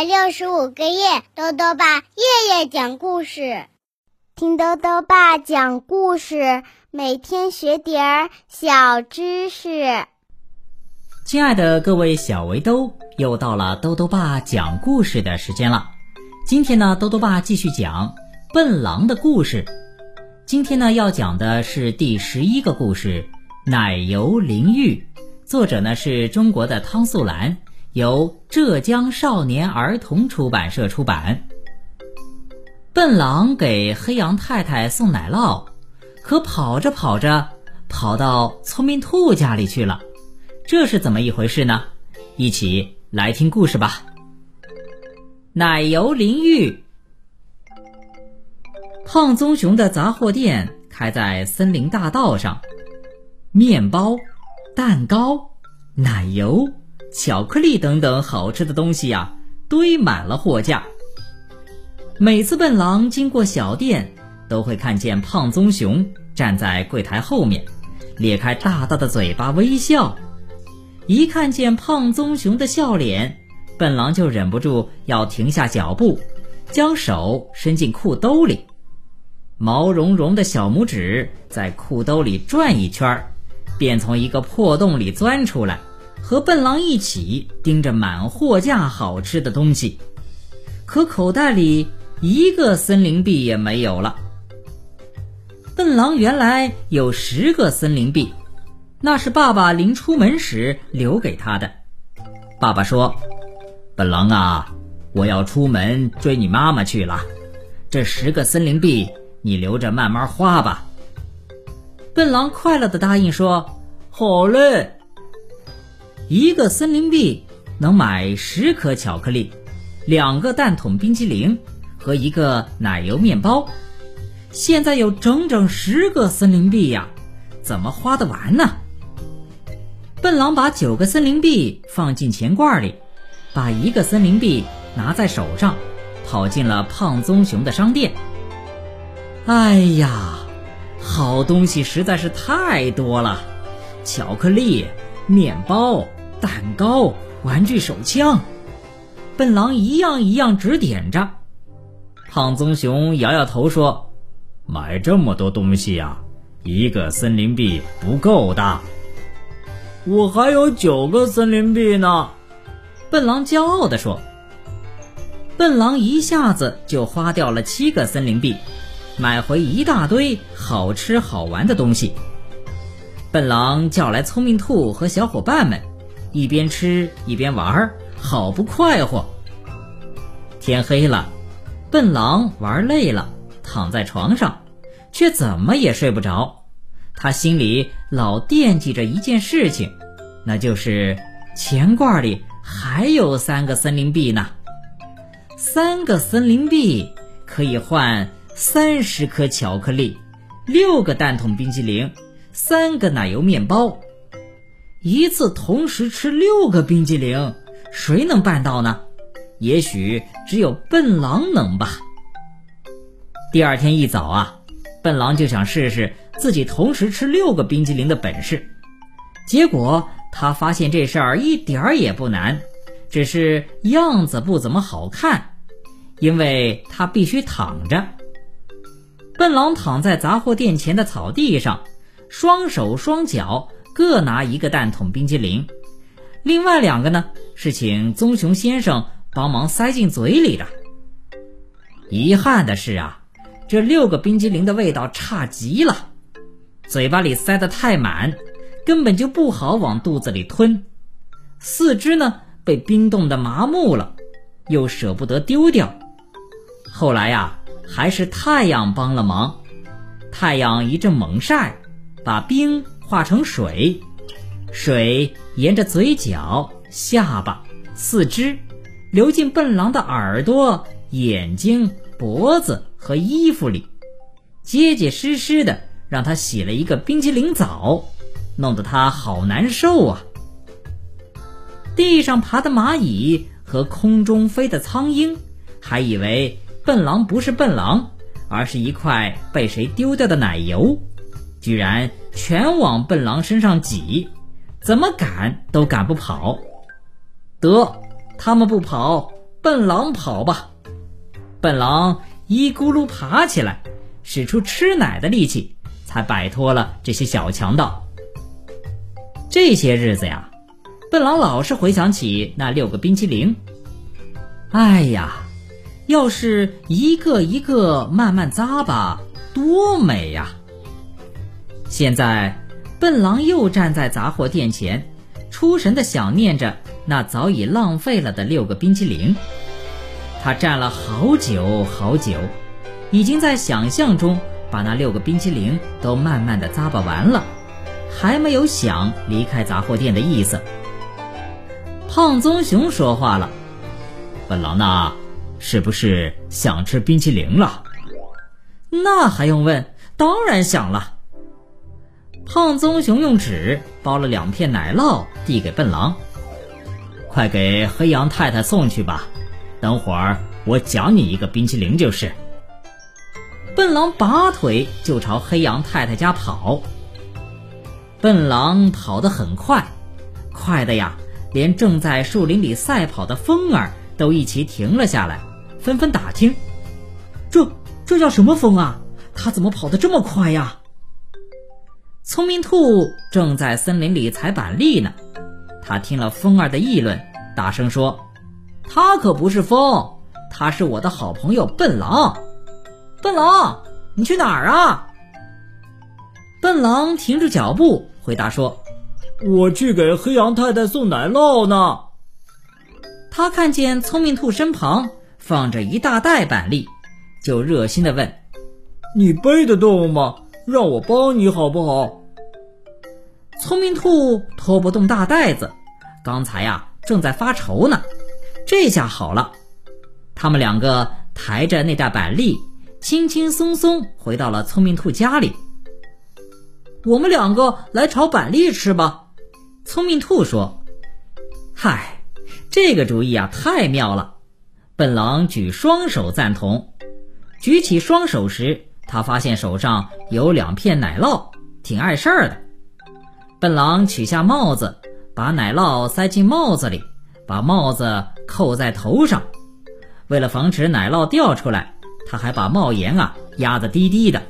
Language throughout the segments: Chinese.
百六十五个夜，豆豆爸夜夜讲故事，听豆豆爸讲故事，每天学点儿小知识。亲爱的各位小围兜，又到了豆豆爸讲故事的时间了。今天呢，豆豆爸继续讲笨狼的故事。今天呢，要讲的是第十一个故事《奶油淋浴》，作者呢是中国的汤素兰。由浙江少年儿童出版社出版。笨狼给黑羊太太送奶酪，可跑着跑着跑到聪明兔家里去了，这是怎么一回事呢？一起来听故事吧。奶油淋浴。胖棕熊的杂货店开在森林大道上，面包、蛋糕、奶油。巧克力等等好吃的东西呀，堆满了货架。每次笨狼经过小店，都会看见胖棕熊站在柜台后面，咧开大大的嘴巴微笑。一看见胖棕熊的笑脸，笨狼就忍不住要停下脚步，将手伸进裤兜里，毛茸茸的小拇指在裤兜里转一圈，便从一个破洞里钻出来。和笨狼一起盯着满货架好吃的东西，可口袋里一个森林币也没有了。笨狼原来有十个森林币，那是爸爸临出门时留给他的。爸爸说：“笨狼啊，我要出门追你妈妈去了，这十个森林币你留着慢慢花吧。”笨狼快乐的答应说：“好嘞。”一个森林币能买十颗巧克力，两个蛋筒冰淇淋和一个奶油面包。现在有整整十个森林币呀，怎么花得完呢？笨狼把九个森林币放进钱罐里，把一个森林币拿在手上，跑进了胖棕熊的商店。哎呀，好东西实在是太多了，巧克力、面包。蛋糕、玩具手枪，笨狼一样一样指点着。胖棕熊摇摇头说：“买这么多东西呀，一个森林币不够的。”我还有九个森林币呢，笨狼骄傲地说。笨狼一下子就花掉了七个森林币，买回一大堆好吃好玩的东西。笨狼叫来聪明兔和小伙伴们。一边吃一边玩，好不快活。天黑了，笨狼玩累了，躺在床上，却怎么也睡不着。他心里老惦记着一件事情，那就是钱罐里还有三个森林币呢。三个森林币可以换三十颗巧克力，六个蛋筒冰淇淋，三个奶油面包。一次同时吃六个冰激凌，谁能办到呢？也许只有笨狼能吧。第二天一早啊，笨狼就想试试自己同时吃六个冰激凌的本事。结果他发现这事儿一点儿也不难，只是样子不怎么好看，因为他必须躺着。笨狼躺在杂货店前的草地上，双手双脚。各拿一个蛋筒冰激凌，另外两个呢是请棕熊先生帮忙塞进嘴里的。遗憾的是啊，这六个冰激凌的味道差极了，嘴巴里塞得太满，根本就不好往肚子里吞。四肢呢被冰冻得麻木了，又舍不得丢掉。后来呀，还是太阳帮了忙，太阳一阵猛晒，把冰。化成水，水沿着嘴角、下巴、四肢，流进笨狼的耳朵、眼睛、脖子和衣服里，结结实实的让他洗了一个冰淇淋澡，弄得他好难受啊！地上爬的蚂蚁和空中飞的苍蝇，还以为笨狼不是笨狼，而是一块被谁丢掉的奶油。居然全往笨狼身上挤，怎么赶都赶不跑。得，他们不跑，笨狼跑吧！”笨狼一咕噜爬起来，使出吃奶的力气，才摆脱了这些小强盗。这些日子呀，笨狼老是回想起那六个冰淇淋。哎呀，要是一个一个慢慢扎吧，多美呀！现在，笨狼又站在杂货店前，出神的想念着那早已浪费了的六个冰淇淋。他站了好久好久，已经在想象中把那六个冰淇淋都慢慢的咂巴完了，还没有想离开杂货店的意思。胖棕熊说话了：“笨狼呐，是不是想吃冰淇淋了？”“那还用问？当然想了。”胖棕熊用纸包了两片奶酪，递给笨狼：“快给黑羊太太送去吧，等会儿我奖你一个冰淇淋就是。”笨狼拔腿就朝黑羊太太家跑。笨狼跑得很快，快的呀，连正在树林里赛跑的风儿都一齐停了下来，纷纷打听：“这这叫什么风啊？它怎么跑得这么快呀？”聪明兔正在森林里采板栗呢，他听了风儿的议论，大声说：“他可不是风，他是我的好朋友笨狼。笨狼，你去哪儿啊？”笨狼停住脚步，回答说：“我去给黑羊太太送奶酪呢。”他看见聪明兔身旁放着一大袋板栗，就热心地问：“你背得动吗？让我帮你好不好？”聪明兔拖不动大袋子，刚才呀正在发愁呢，这下好了，他们两个抬着那袋板栗，轻轻松松回到了聪明兔家里。我们两个来炒板栗吃吧，聪明兔说：“嗨，这个主意啊太妙了！”笨狼举双手赞同。举起双手时，他发现手上有两片奶酪，挺碍事儿的。笨狼取下帽子，把奶酪塞进帽子里，把帽子扣在头上。为了防止奶酪掉出来，他还把帽檐啊压得低低的。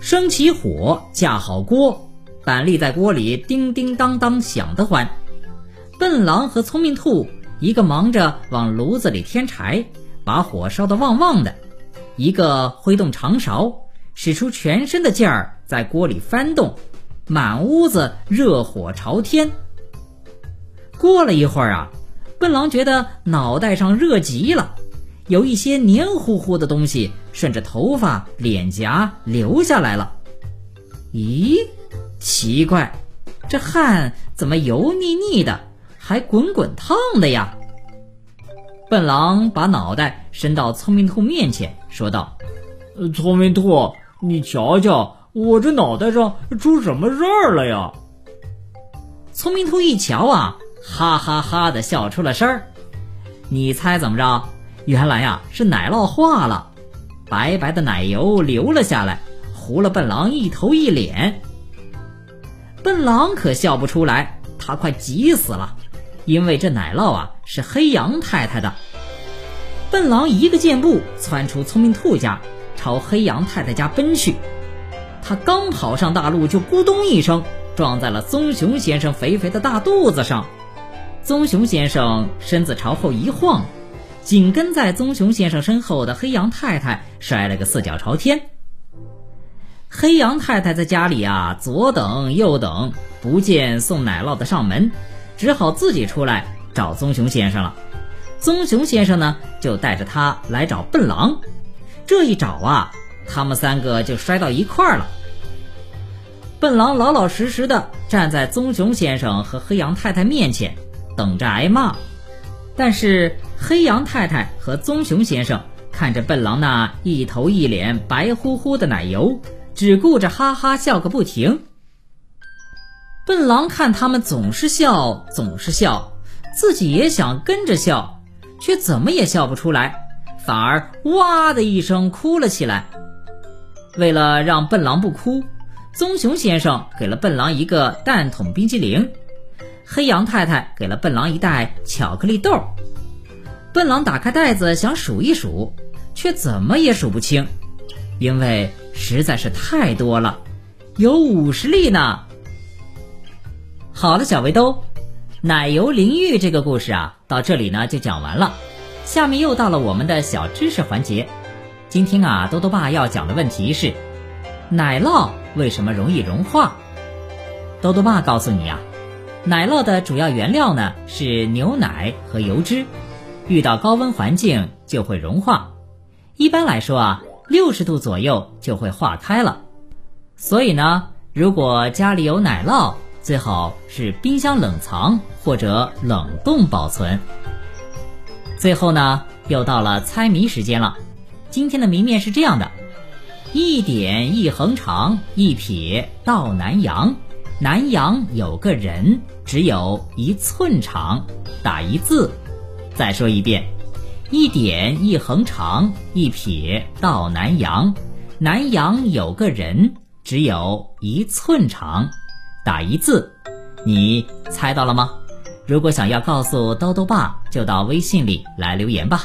生起火，架好锅，板栗在锅里叮叮当当响得欢。笨狼和聪明兔一个忙着往炉子里添柴，把火烧得旺旺的；一个挥动长勺，使出全身的劲儿在锅里翻动。满屋子热火朝天。过了一会儿啊，笨狼觉得脑袋上热极了，有一些黏糊糊的东西顺着头发、脸颊流下来了。咦，奇怪，这汗怎么油腻腻的，还滚滚烫的呀？笨狼把脑袋伸到聪明兔面前，说道：“聪明兔，你瞧瞧。”我这脑袋上出什么事儿了呀？聪明兔一瞧啊，哈哈哈的笑出了声儿。你猜怎么着？原来呀是奶酪化了，白白的奶油流了下来，糊了笨狼一头一脸。笨狼可笑不出来，他快急死了，因为这奶酪啊是黑羊太太的。笨狼一个箭步窜出聪明兔家，朝黑羊太太家奔去。他刚跑上大路，就咕咚一声撞在了棕熊先生肥肥的大肚子上。棕熊先生身子朝后一晃，紧跟在棕熊先生身后的黑羊太太摔了个四脚朝天。黑羊太太在家里啊，左等右等，不见送奶酪的上门，只好自己出来找棕熊先生了。棕熊先生呢，就带着他来找笨狼。这一找啊。他们三个就摔到一块儿了。笨狼老老实实的站在棕熊先生和黑羊太太面前，等着挨骂。但是黑羊太太和棕熊先生看着笨狼那一头一脸白乎乎的奶油，只顾着哈哈笑个不停。笨狼看他们总是笑，总是笑，自己也想跟着笑，却怎么也笑不出来，反而哇的一声哭了起来。为了让笨狼不哭，棕熊先生给了笨狼一个蛋筒冰激凌，黑羊太太给了笨狼一袋巧克力豆。笨狼打开袋子想数一数，却怎么也数不清，因为实在是太多了，有五十粒呢。好了，小围兜，奶油淋浴这个故事啊，到这里呢就讲完了。下面又到了我们的小知识环节。今天啊，多多爸要讲的问题是：奶酪为什么容易融化？多多爸告诉你啊，奶酪的主要原料呢是牛奶和油脂，遇到高温环境就会融化。一般来说啊，六十度左右就会化开了。所以呢，如果家里有奶酪，最好是冰箱冷藏或者冷冻保存。最后呢，又到了猜谜时间了。今天的谜面是这样的：一点一横长，一撇到南阳。南阳有个人，只有一寸长，打一字。再说一遍，一点一横长，一撇到南阳。南阳有个人，只有一寸长，打一字。你猜到了吗？如果想要告诉兜兜爸，就到微信里来留言吧。